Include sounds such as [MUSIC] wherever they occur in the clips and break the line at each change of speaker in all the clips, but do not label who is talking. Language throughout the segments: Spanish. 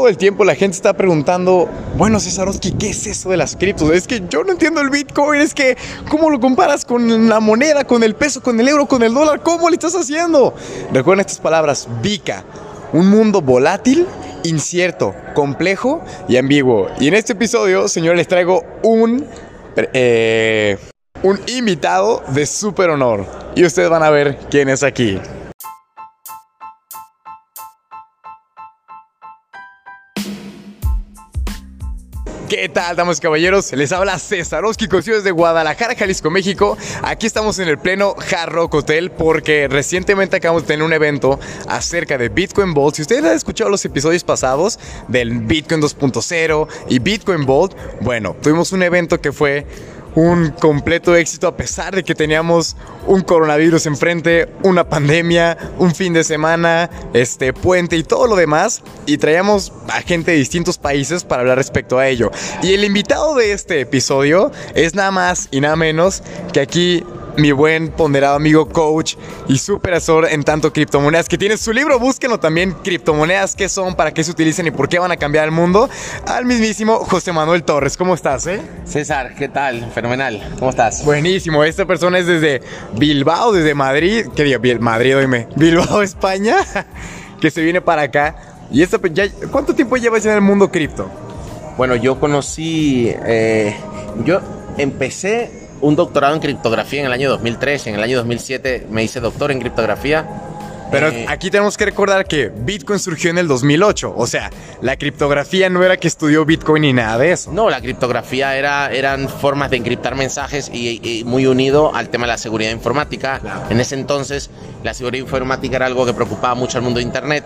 todo el tiempo la gente está preguntando, bueno, Cesarowski, ¿qué es eso de las criptos? Es que yo no entiendo el Bitcoin, es que, ¿cómo lo comparas con la moneda, con el peso, con el euro, con el dólar? ¿Cómo le estás haciendo? Recuerden estas palabras, VICA, un mundo volátil, incierto, complejo y ambiguo. Y en este episodio, señores, les traigo un... Eh, un invitado de súper honor. Y ustedes van a ver quién es aquí. ¿Qué tal, damas y caballeros? Les habla Cesarowski Cosío desde Guadalajara, Jalisco, México. Aquí estamos en el pleno Hard Hotel porque recientemente acabamos de tener un evento acerca de Bitcoin Vault. Si ustedes han escuchado los episodios pasados del Bitcoin 2.0 y Bitcoin Vault, bueno, tuvimos un evento que fue un completo éxito a pesar de que teníamos un coronavirus enfrente, una pandemia, un fin de semana, este puente y todo lo demás y traíamos a gente de distintos países para hablar respecto a ello. Y el invitado de este episodio es nada más y nada menos que aquí mi buen ponderado amigo coach y super asesor en tanto criptomonedas, que tiene su libro, búsquenlo también, criptomonedas, qué son, para qué se utilizan y por qué van a cambiar el mundo, al mismísimo José Manuel Torres. ¿Cómo estás, eh?
César, ¿qué tal? Fenomenal. ¿Cómo estás?
Buenísimo. Esta persona es desde Bilbao, desde Madrid, ¿qué digo? Madrid, oíme. [LAUGHS] Bilbao, España, que se viene para acá. ¿Y esta, ya, cuánto tiempo llevas en el mundo cripto?
Bueno, yo conocí, eh, yo empecé un doctorado en criptografía en el año 2003, en el año 2007 me hice doctor en criptografía.
Pero eh, aquí tenemos que recordar que Bitcoin surgió en el 2008, o sea, la criptografía no era que estudió Bitcoin ni nada de eso.
No, la criptografía era, eran formas de encriptar mensajes y, muy unido al tema de la seguridad informática. En ese entonces, la seguridad informática era algo que preocupaba mucho al mundo de Internet.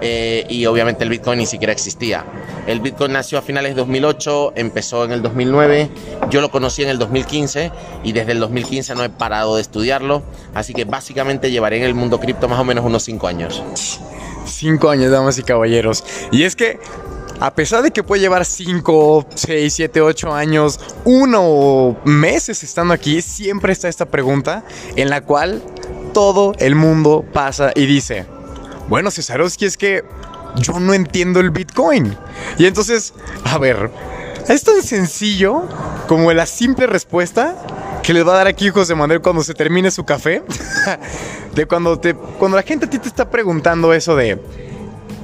Eh, y obviamente el Bitcoin ni siquiera existía. El Bitcoin nació a finales de 2008, empezó en el 2009, yo lo conocí en el 2015 y desde el 2015 no he parado de estudiarlo, así que básicamente llevaré en el mundo cripto más o menos unos 5 años.
5 años, damas y caballeros. Y es que a pesar de que puede llevar 5, 6, 7, 8 años, uno meses estando aquí, siempre está esta pregunta en la cual todo el mundo pasa y dice, bueno, Cesarowski, es que yo no entiendo el Bitcoin. Y entonces, a ver, es tan sencillo como la simple respuesta que les va a dar aquí José Manuel cuando se termine su café. [LAUGHS] de cuando, te, cuando la gente a ti te está preguntando eso de,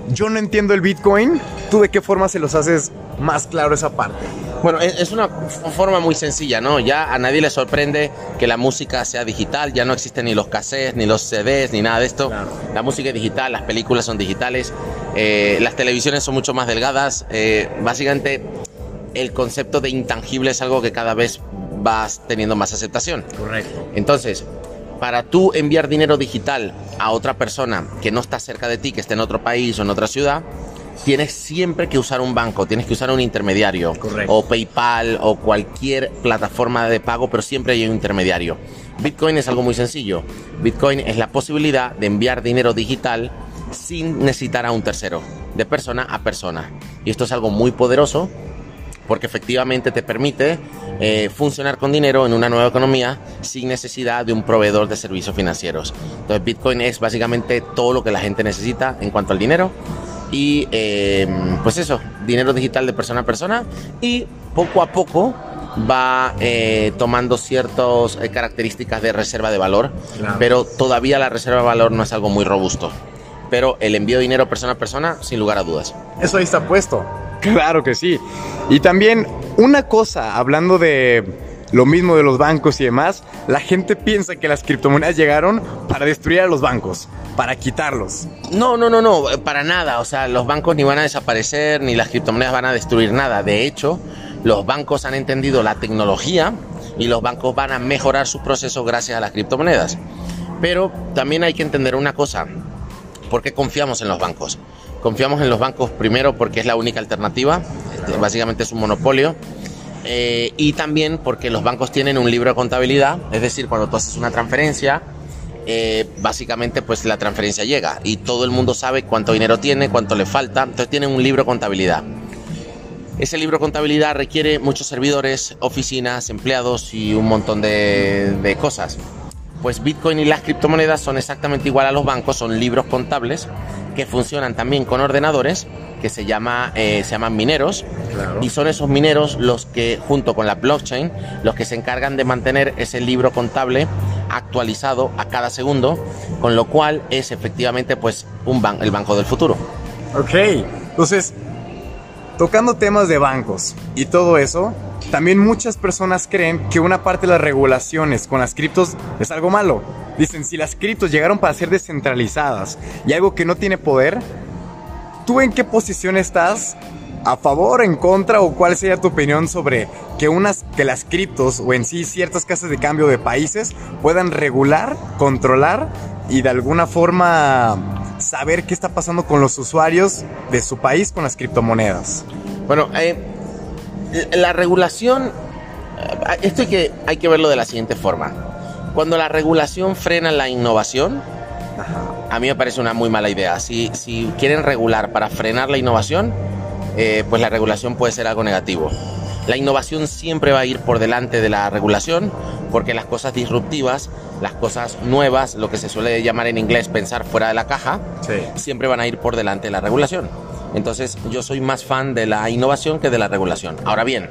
yo no entiendo el Bitcoin, ¿tú de qué forma se los haces más claro esa parte?
Bueno, es una forma muy sencilla, ¿no? Ya a nadie le sorprende que la música sea digital, ya no existen ni los cassettes, ni los CDs, ni nada de esto. La música es digital, las películas son digitales, eh, las televisiones son mucho más delgadas. Eh, básicamente, el concepto de intangible es algo que cada vez vas teniendo más aceptación.
Correcto.
Entonces, para tú enviar dinero digital a otra persona que no está cerca de ti, que esté en otro país o en otra ciudad, tienes siempre que usar un banco, tienes que usar un intermediario. O PayPal o cualquier plataforma de pago, pero siempre hay un intermediario. Bitcoin es algo muy sencillo. Bitcoin es la posibilidad de enviar dinero digital sin necesitar a un tercero, de persona a persona. Y esto es algo muy poderoso porque efectivamente te permite eh, funcionar con dinero en una nueva economía sin necesidad de un proveedor de servicios financieros. Entonces Bitcoin es básicamente todo lo que la gente necesita en cuanto al dinero y eh, pues eso, dinero digital de persona a persona y poco a poco va eh, tomando ciertas eh, características de reserva de valor, pero todavía la reserva de valor no es algo muy robusto. Pero el envío de dinero persona a persona, sin lugar a dudas.
Eso ahí está puesto. Claro que sí. Y también una cosa, hablando de lo mismo de los bancos y demás, la gente piensa que las criptomonedas llegaron para destruir a los bancos, para quitarlos.
No, no, no, no, para nada. O sea, los bancos ni van a desaparecer, ni las criptomonedas van a destruir nada. De hecho, los bancos han entendido la tecnología y los bancos van a mejorar sus procesos gracias a las criptomonedas. Pero también hay que entender una cosa. ¿Por qué confiamos en los bancos? Confiamos en los bancos primero porque es la única alternativa, este, básicamente es un monopolio. Eh, y también porque los bancos tienen un libro de contabilidad, es decir, cuando tú haces una transferencia, eh, básicamente pues la transferencia llega y todo el mundo sabe cuánto dinero tiene, cuánto le falta, entonces tienen un libro de contabilidad. Ese libro de contabilidad requiere muchos servidores, oficinas, empleados y un montón de, de cosas. Pues Bitcoin y las criptomonedas son exactamente igual a los bancos, son libros contables que funcionan también con ordenadores que se, llama, eh, se llaman mineros. Y son esos mineros los que, junto con la blockchain, los que se encargan de mantener ese libro contable actualizado a cada segundo, con lo cual es efectivamente pues un el banco del futuro.
Ok, entonces, tocando temas de bancos y todo eso, también muchas personas creen que una parte de las regulaciones con las criptos es algo malo. Dicen, si las criptos llegaron para ser descentralizadas y algo que no tiene poder, ¿Tú en qué posición estás? ¿A favor, en contra o cuál sería tu opinión sobre que, unas, que las criptos o en sí ciertas casas de cambio de países puedan regular, controlar y de alguna forma saber qué está pasando con los usuarios de su país con las criptomonedas?
Bueno, eh, la regulación, eh, esto hay que, hay que verlo de la siguiente forma. Cuando la regulación frena la innovación, a mí me parece una muy mala idea. Si, si quieren regular para frenar la innovación, eh, pues la regulación puede ser algo negativo. La innovación siempre va a ir por delante de la regulación porque las cosas disruptivas, las cosas nuevas, lo que se suele llamar en inglés pensar fuera de la caja, siempre van a ir por delante de la regulación. Entonces yo soy más fan de la innovación que de la regulación. Ahora bien,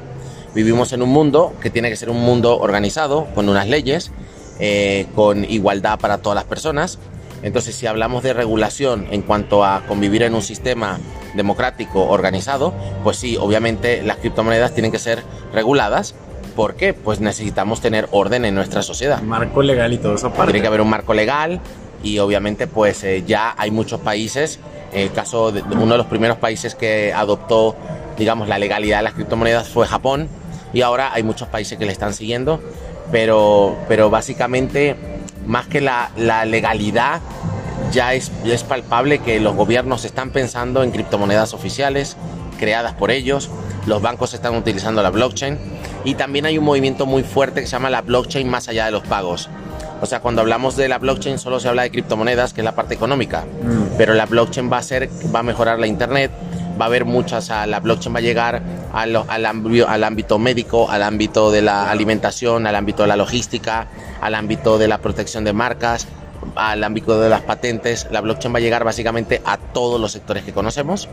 vivimos en un mundo que tiene que ser un mundo organizado, con unas leyes, eh, con igualdad para todas las personas entonces, si hablamos de regulación en cuanto a convivir en un sistema democrático organizado, pues sí, obviamente las criptomonedas tienen que ser reguladas. ¿Por qué? Pues necesitamos tener orden en nuestra sociedad.
Marco legal y todo eso
aparte. Tiene que haber un marco legal y obviamente pues eh, ya hay muchos países, el caso de uno de los primeros países que adoptó, digamos, la legalidad de las criptomonedas fue Japón y ahora hay muchos países que le están siguiendo, pero, pero básicamente más que la, legalidad, ya es, es palpable que los gobiernos están pensando en criptomonedas oficiales creadas por ellos, los bancos están utilizando la blockchain y también hay un movimiento muy fuerte que se llama la blockchain más allá de los pagos. O sea, cuando hablamos de la blockchain solo se habla de criptomonedas, que es la parte económica, mm. pero la blockchain va a ser, va a mejorar la internet, va a haber muchas, la blockchain va a llegar al, al, ámbito médico, al ámbito de la alimentación, al ámbito de la logística, al ámbito de la protección de marcas, al ámbito de las patentes. La blockchain va a llegar básicamente a todos los sectores que conocemos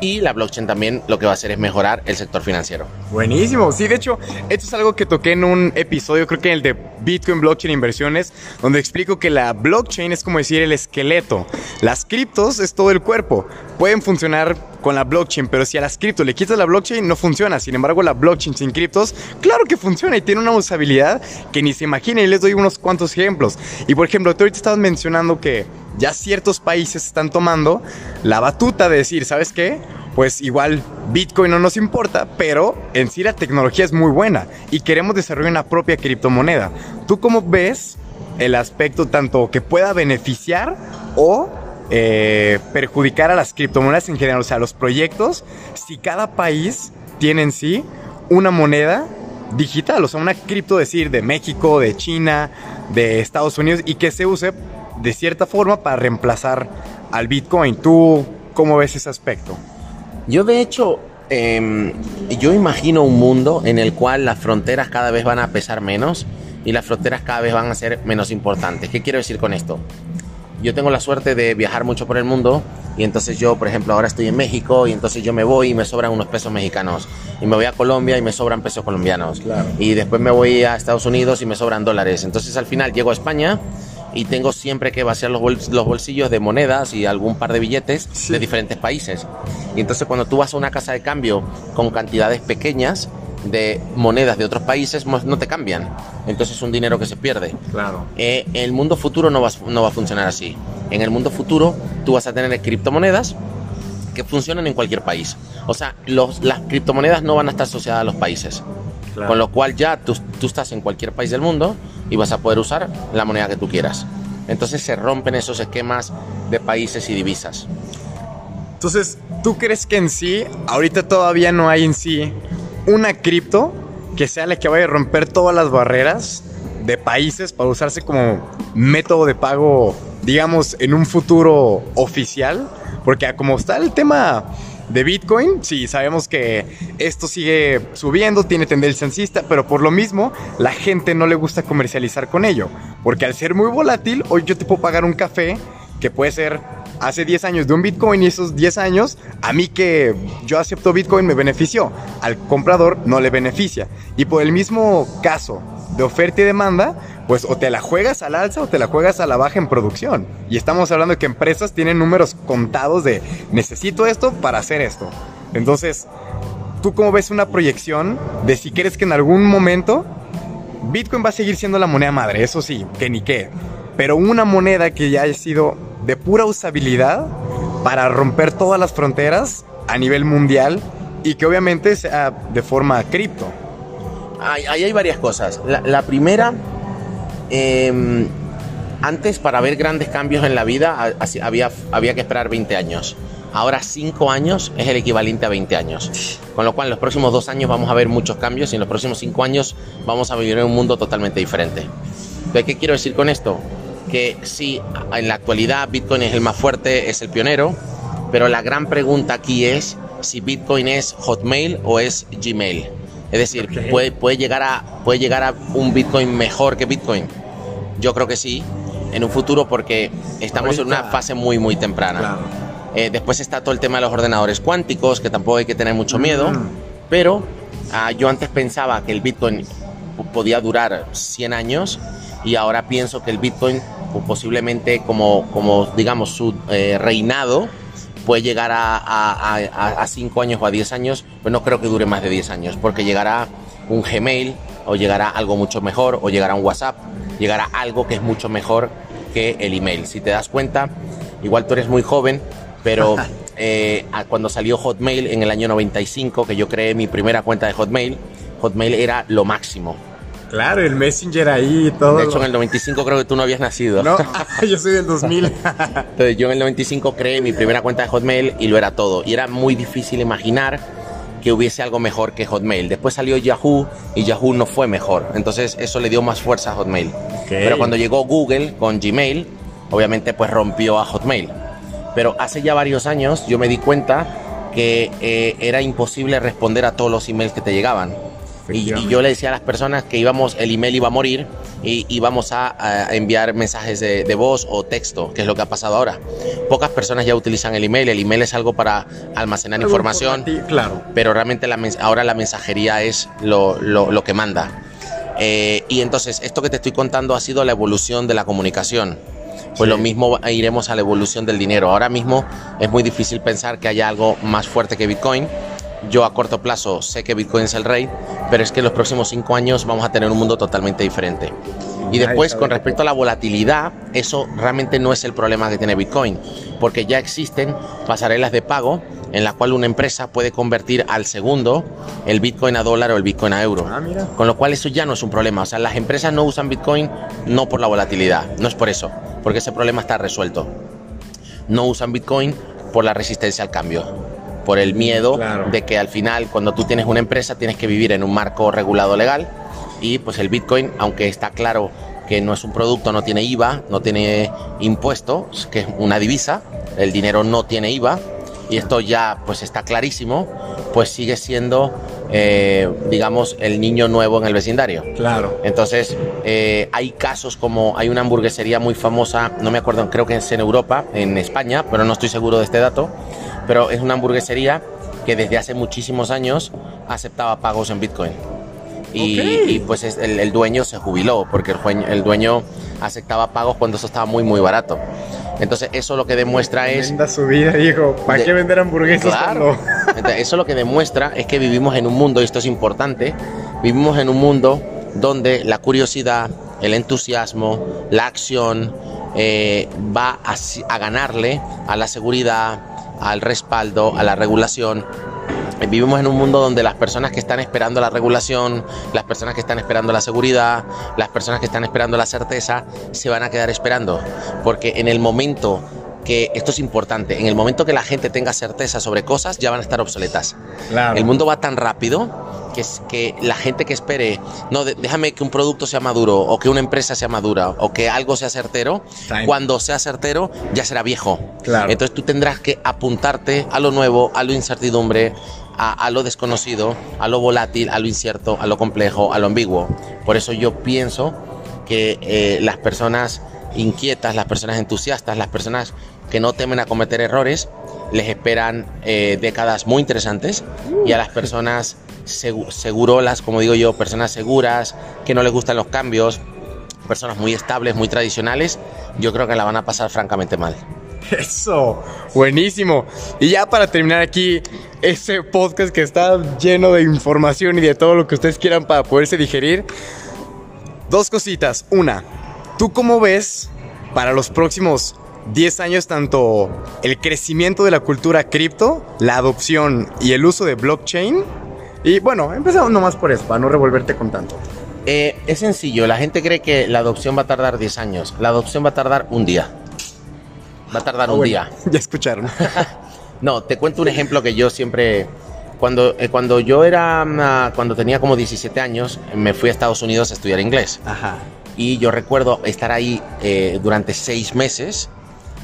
y la blockchain también lo que va a hacer es mejorar el sector financiero.
Buenísimo, sí, de hecho, esto es algo que toqué en un episodio, creo que en el de Bitcoin Blockchain Inversiones, donde explico que la blockchain es como decir el esqueleto, las criptos es todo el cuerpo, pueden funcionar con la blockchain, pero si a las criptos le quitas la blockchain no funciona, sin embargo la blockchain sin criptos, claro que funciona y tiene una usabilidad que ni se imagina. Y les doy unos cuantos ejemplos. Y por ejemplo, tú ahorita estabas mencionando que ya ciertos países están tomando la batuta de decir, ¿sabes qué? Pues igual Bitcoin no nos importa, pero en sí la tecnología es muy buena y queremos desarrollar una propia criptomoneda. ¿Tú cómo ves el aspecto tanto que pueda beneficiar o eh, perjudicar a las criptomonedas en general, o sea, los proyectos, si cada país tiene en sí una moneda digital, o sea, una cripto decir de México, de China, de Estados Unidos y que se use de cierta forma para reemplazar al Bitcoin. ¿Tú cómo ves ese aspecto?
Yo de hecho, em, yo imagino un mundo en el cual las fronteras cada vez van a pesar menos y las fronteras cada vez van a ser menos importantes. ¿Qué quiero decir con esto? Yo tengo la suerte de viajar mucho por el mundo y entonces yo, por ejemplo, ahora estoy en México y entonces yo me voy y me sobran unos pesos mexicanos. Y me voy a Colombia y me sobran pesos colombianos. Y después me voy a Estados Unidos y me sobran dólares. Entonces al final llego a España y tengo siempre que vaciar los, bolsillos de monedas y algún par de billetes de diferentes países. Y entonces cuando tú vas a una casa de cambio con cantidades pequeñas de monedas de otros países, no te cambian. Entonces es un dinero que se pierde.
Claro.
Eh, en el mundo futuro no va, no va a funcionar así. En el mundo futuro tú vas a tener criptomonedas que funcionan en cualquier país. O sea, los, las criptomonedas no van a estar asociadas a los países. Con lo cual ya tú, tú estás en cualquier país del mundo y vas a poder usar la moneda que tú quieras. Entonces se rompen esos esquemas de países y divisas.
Entonces, ¿tú crees que en sí, ahorita todavía no hay en sí una cripto que sea la que vaya a romper todas las barreras de países para usarse como método de pago, digamos, en un futuro oficial? Porque como está el tema de Bitcoin, sí, sabemos que esto sigue subiendo, tiene tendencia alcista, pero por lo mismo la gente no le gusta comercializar con ello, porque al ser muy volátil, hoy yo te puedo pagar un café que puede ser hace 10 años de un Bitcoin y esos 10 años, a mí que yo acepto Bitcoin me benefició, al comprador no le beneficia. Y por el mismo caso de oferta y demanda, pues o te la juegas al alza o te la juegas a la baja en producción. Y estamos hablando de que empresas tienen números contados de necesito esto para hacer esto. Entonces, ¿tú cómo ves una proyección de si quieres que en algún momento Bitcoin va a seguir siendo la moneda madre? Eso sí, que ni qué. Pero una moneda que ya haya sido de pura usabilidad para romper todas las fronteras a nivel mundial y que obviamente sea de forma cripto.
Ahí hay, varias cosas. La, primera, em, antes para ver grandes cambios en la vida había, había que esperar 20 años. Ahora 5 años es el equivalente a 20 años. Con lo cual en los próximos 2 años vamos a ver muchos cambios y en los próximos 5 años vamos a vivir en un mundo totalmente diferente. ¿qué quiero decir con esto? Que sí, en la actualidad Bitcoin es el más fuerte, es el pionero, pero la gran pregunta aquí es si Bitcoin es Hotmail o es Gmail. Es decir, puede, puede, llegar a, puede llegar a un Bitcoin mejor que Bitcoin. Yo creo que sí, en un futuro porque estamos en una fase muy, muy temprana. Eh, después está todo el tema de los ordenadores cuánticos, que tampoco hay que tener mucho miedo. Mm. Pero ah, yo antes pensaba que el Bitcoin podía durar 100 años y ahora pienso que el Bitcoin posiblemente como, como digamos, su eh, reinado puede llegar a 5 años o a 10 años, pero no creo que dure más de 10 años, porque llegará un Gmail o llegará algo mucho mejor o llegará un WhatsApp, llegará algo que es mucho mejor que el email. Si te das cuenta, igual tú eres muy joven, pero [LAUGHS] eh, cuando salió Hotmail en el año 95, que yo creé mi primera cuenta de Hotmail, Hotmail era lo máximo.
Claro, el Messenger ahí y todo.
De hecho, en el 95 creo que tú no habías nacido.
No, [LAUGHS] yo soy del 2000. [LAUGHS]
Entonces, yo en el 95 creé mi primera cuenta de Hotmail y lo era todo. Y era muy difícil imaginar que hubiese algo mejor que Hotmail. Después salió Yahoo y Yahoo no fue mejor. Entonces, eso le dio más fuerza a Hotmail. Pero cuando llegó Google con Gmail, obviamente pues rompió a Hotmail. Pero hace ya varios años yo me di cuenta que eh, era imposible responder a todos los emails que te llegaban. Y, yo le decía a las personas que íbamos, el email iba a morir y íbamos a, enviar mensajes de, voz o texto, que es lo que ha pasado ahora. Pocas personas ya utilizan el email. El email es algo para almacenar información,
claro.
pero realmente la, ahora la mensajería es lo, lo, que manda. Eh, y entonces, esto que te estoy contando ha sido la evolución de la comunicación. Pues lo mismo iremos a la evolución del dinero. Ahora mismo es muy difícil pensar que haya algo más fuerte que Bitcoin yo a corto plazo sé que Bitcoin es el rey, pero es que en los próximos cinco años vamos a tener un mundo totalmente diferente. Y después, con respecto a la volatilidad, eso realmente no es el problema que tiene Bitcoin, porque ya existen pasarelas de pago en la cual una empresa puede convertir al segundo el Bitcoin a dólar o el Bitcoin a euro. Ah, con lo cual eso ya no es un problema. O sea, las empresas no usan Bitcoin no por la volatilidad, no es por eso, porque ese problema está resuelto. No usan Bitcoin por la resistencia al cambio por el miedo de que al final cuando tú tienes una empresa tienes que vivir en un marco regulado legal y pues el Bitcoin, aunque está claro que no es un producto, no tiene IVA, no tiene impuestos, que es una divisa, el dinero no tiene IVA y esto ya pues está clarísimo, pues sigue siendo eh, digamos el niño nuevo en el vecindario.
Claro.
Entonces eh, hay casos como hay una hamburguesería muy famosa, no me acuerdo, creo que es en Europa, en España, pero no estoy seguro de este dato pero es una hamburguesería que desde hace muchísimos años aceptaba pagos en Bitcoin. Y, pues el, dueño se jubiló porque el, el, dueño aceptaba pagos cuando eso estaba muy, muy barato. Entonces, eso lo que demuestra es.
su vida, hijo. ¿Para qué vender hamburguesas?
Claro. eso lo que demuestra es que vivimos en un mundo, y esto es importante, vivimos en un mundo donde la curiosidad, el entusiasmo, la acción eh, va a ganarle a la seguridad, al respaldo, a la regulación. Vivimos en un mundo donde las personas que están esperando la regulación, las personas que están esperando la seguridad, las personas que están esperando la certeza, se van a quedar esperando. Porque en el momento que esto es importante, en el momento que la gente tenga certeza sobre cosas, ya van a estar obsoletas. El mundo va tan rápido que, que la gente que espere, no, déjame que un producto sea maduro o que una empresa sea madura o que algo sea certero, cuando sea certero ya será viejo. Entonces tú tendrás que apuntarte a lo nuevo, a lo incertidumbre, a, lo desconocido, a lo volátil, a lo incierto, a lo complejo, a lo ambiguo. Por eso yo pienso que eh, las personas inquietas, las personas entusiastas, las personas que no temen a cometer errores, les esperan eh, décadas muy interesantes y a las personas segurolas, como digo yo, personas seguras, que no les gustan los cambios, personas muy estables, muy tradicionales, yo creo que la van a pasar francamente mal.
Eso, buenísimo. Y ya para terminar aquí, ese podcast que está lleno de información y de todo lo que ustedes quieran para poderse digerir, dos cositas. Una, ¿tú cómo ves para los próximos 10 años tanto el crecimiento de la cultura cripto, la adopción y el uso de blockchain? Y bueno, empezamos nomás por eso, para no revolverte con tanto.
Eh, es sencillo, la gente cree que la adopción va a tardar 10 años, la adopción va a tardar un día. Va a tardar ah, un día. [LAUGHS]
Ya escucharon. [LAUGHS]
no, te cuento un ejemplo que yo siempre cuando, eh, cuando yo era, mm, cuando tenía como 17 años, me fui a Estados Unidos a estudiar inglés. Ajá. Y yo recuerdo estar ahí eh, durante seis meses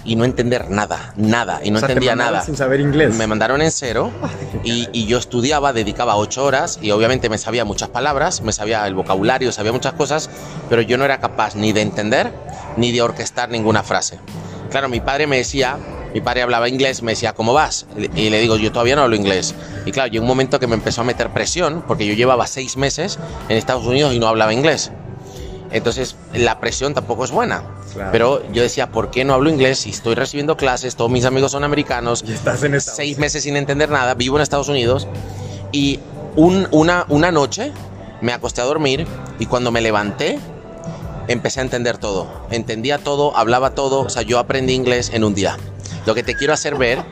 y no entender nada, nada, y no entendía nada.
Sin saber inglés.
Me mandaron en cero [LAUGHS] y, y, yo estudiaba, dedicaba ocho horas y obviamente me sabía muchas palabras, me sabía el vocabulario, sabía muchas cosas, pero yo no era capaz ni de entender ni de orquestar ninguna frase. Claro, mi padre me decía, mi padre hablaba inglés, me decía, ¿cómo vas? Y le digo, yo todavía no hablo inglés. Y claro, llegó un momento que me empezó a meter presión, porque yo llevaba seis meses en Estados Unidos y no hablaba inglés. Entonces, la presión tampoco es buena. Pero yo decía, ¿por qué no hablo inglés si estoy recibiendo clases? Todos mis amigos son americanos.
Y estás en
Seis meses sin entender nada, vivo en Estados Unidos. Y una, una noche me acosté a dormir y cuando me levanté, empecé a entender todo. Entendía todo, hablaba todo. O sea, yo aprendí inglés en un día. Lo que te quiero hacer ver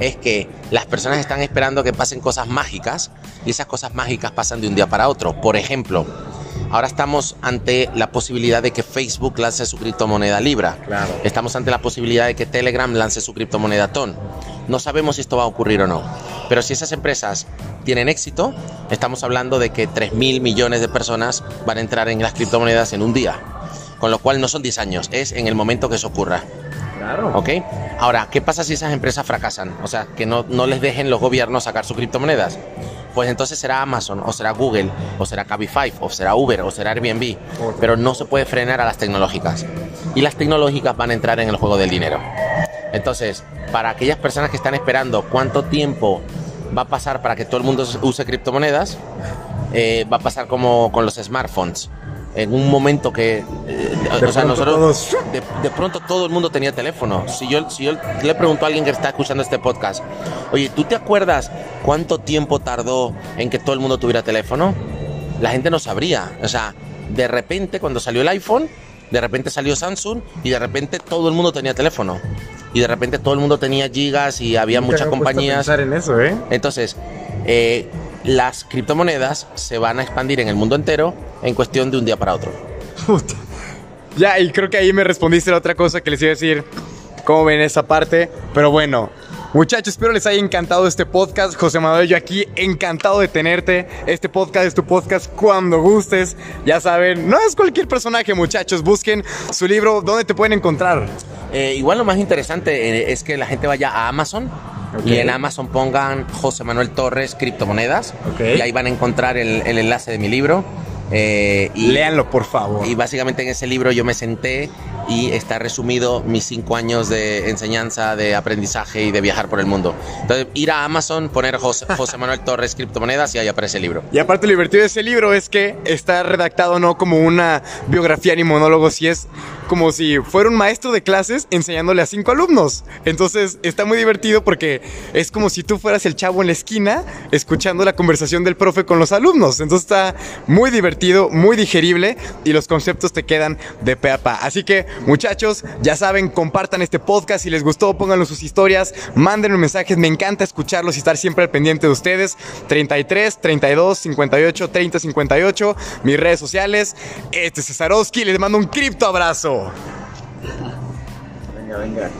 es que las personas están esperando que pasen cosas mágicas y esas cosas mágicas pasan de un día para otro. Por ejemplo, ahora estamos ante la posibilidad de que Facebook lance su criptomoneda Libra. Estamos ante la posibilidad de que Telegram lance su criptomoneda TON. No sabemos si esto va a ocurrir o no. Pero si esas empresas tienen éxito, estamos hablando de que 3 mil millones de personas van a entrar en las criptomonedas en un día. Con lo cual no son 10 años, es en el momento que eso ocurra.
Claro.
¿Ok? Ahora, ¿qué pasa si esas empresas fracasan? O sea, que no, no les dejen los gobiernos sacar sus criptomonedas. Pues entonces será Amazon, o será Google, o será Cabify, o será Uber, o será Airbnb. Pero no se puede frenar a las tecnológicas. Y las tecnológicas van a entrar en el juego del dinero. Entonces, para aquellas personas que están esperando cuánto tiempo va a pasar para que todo el mundo use criptomonedas, eh, va a pasar como con los smartphones en un momento que, eh, o sea, nosotros, de, pronto todo el mundo tenía teléfono. Si yo, si yo le pregunto a alguien que está escuchando este podcast, oye, ¿tú te acuerdas cuánto tiempo tardó en que todo el mundo tuviera teléfono? La gente no sabría. O sea, de repente cuando salió el iPhone, de repente salió Samsung y de repente todo el mundo tenía teléfono. Y de repente todo el mundo tenía gigas y había muchas compañías.
en eso, ¿eh?
Entonces, eh, las criptomonedas se van a expandir en el mundo entero en cuestión de un día para otro.
Ya, y creo que ahí me respondiste la otra cosa que les iba a decir. ¿Cómo ven esa parte? Pero bueno, Muchachos, espero les haya encantado este podcast. José Manuel, yo aquí encantado de tenerte. Este podcast es tu podcast cuando gustes. Ya saben, no es cualquier personaje, muchachos. Busquen su libro. ¿Dónde te pueden encontrar?
Eh, igual lo más interesante eh, es que la gente vaya a Amazon y en Amazon pongan José Manuel Torres criptomonedas y ahí van a encontrar el, enlace de mi libro.
Eh, y, Léanlo, por favor.
Y básicamente en ese libro yo me senté y está resumido mis cinco años de enseñanza, de aprendizaje y de viajar por el mundo. Entonces, ir a Amazon, poner [LAUGHS] José, Manuel Torres Criptomonedas y ahí aparece el libro.
Y aparte lo divertido de ese libro es que está redactado no como una biografía ni monólogo, si es como si fuera un maestro de clases enseñándole a cinco alumnos. Entonces está muy divertido porque es como si tú fueras el chavo en la esquina escuchando la conversación del profe con los alumnos. Entonces está muy divertido, muy digerible y los conceptos te quedan de pe pa. Así que Muchachos, ya saben, compartan este podcast. Si les gustó, pónganlo sus historias, mándenme mensajes. Me encanta escucharlos y estar siempre al pendiente de ustedes. 33, 32, 58, 30, 58. Mis redes sociales. Este es Cesarowski. Les mando un cripto abrazo. Venga, venga.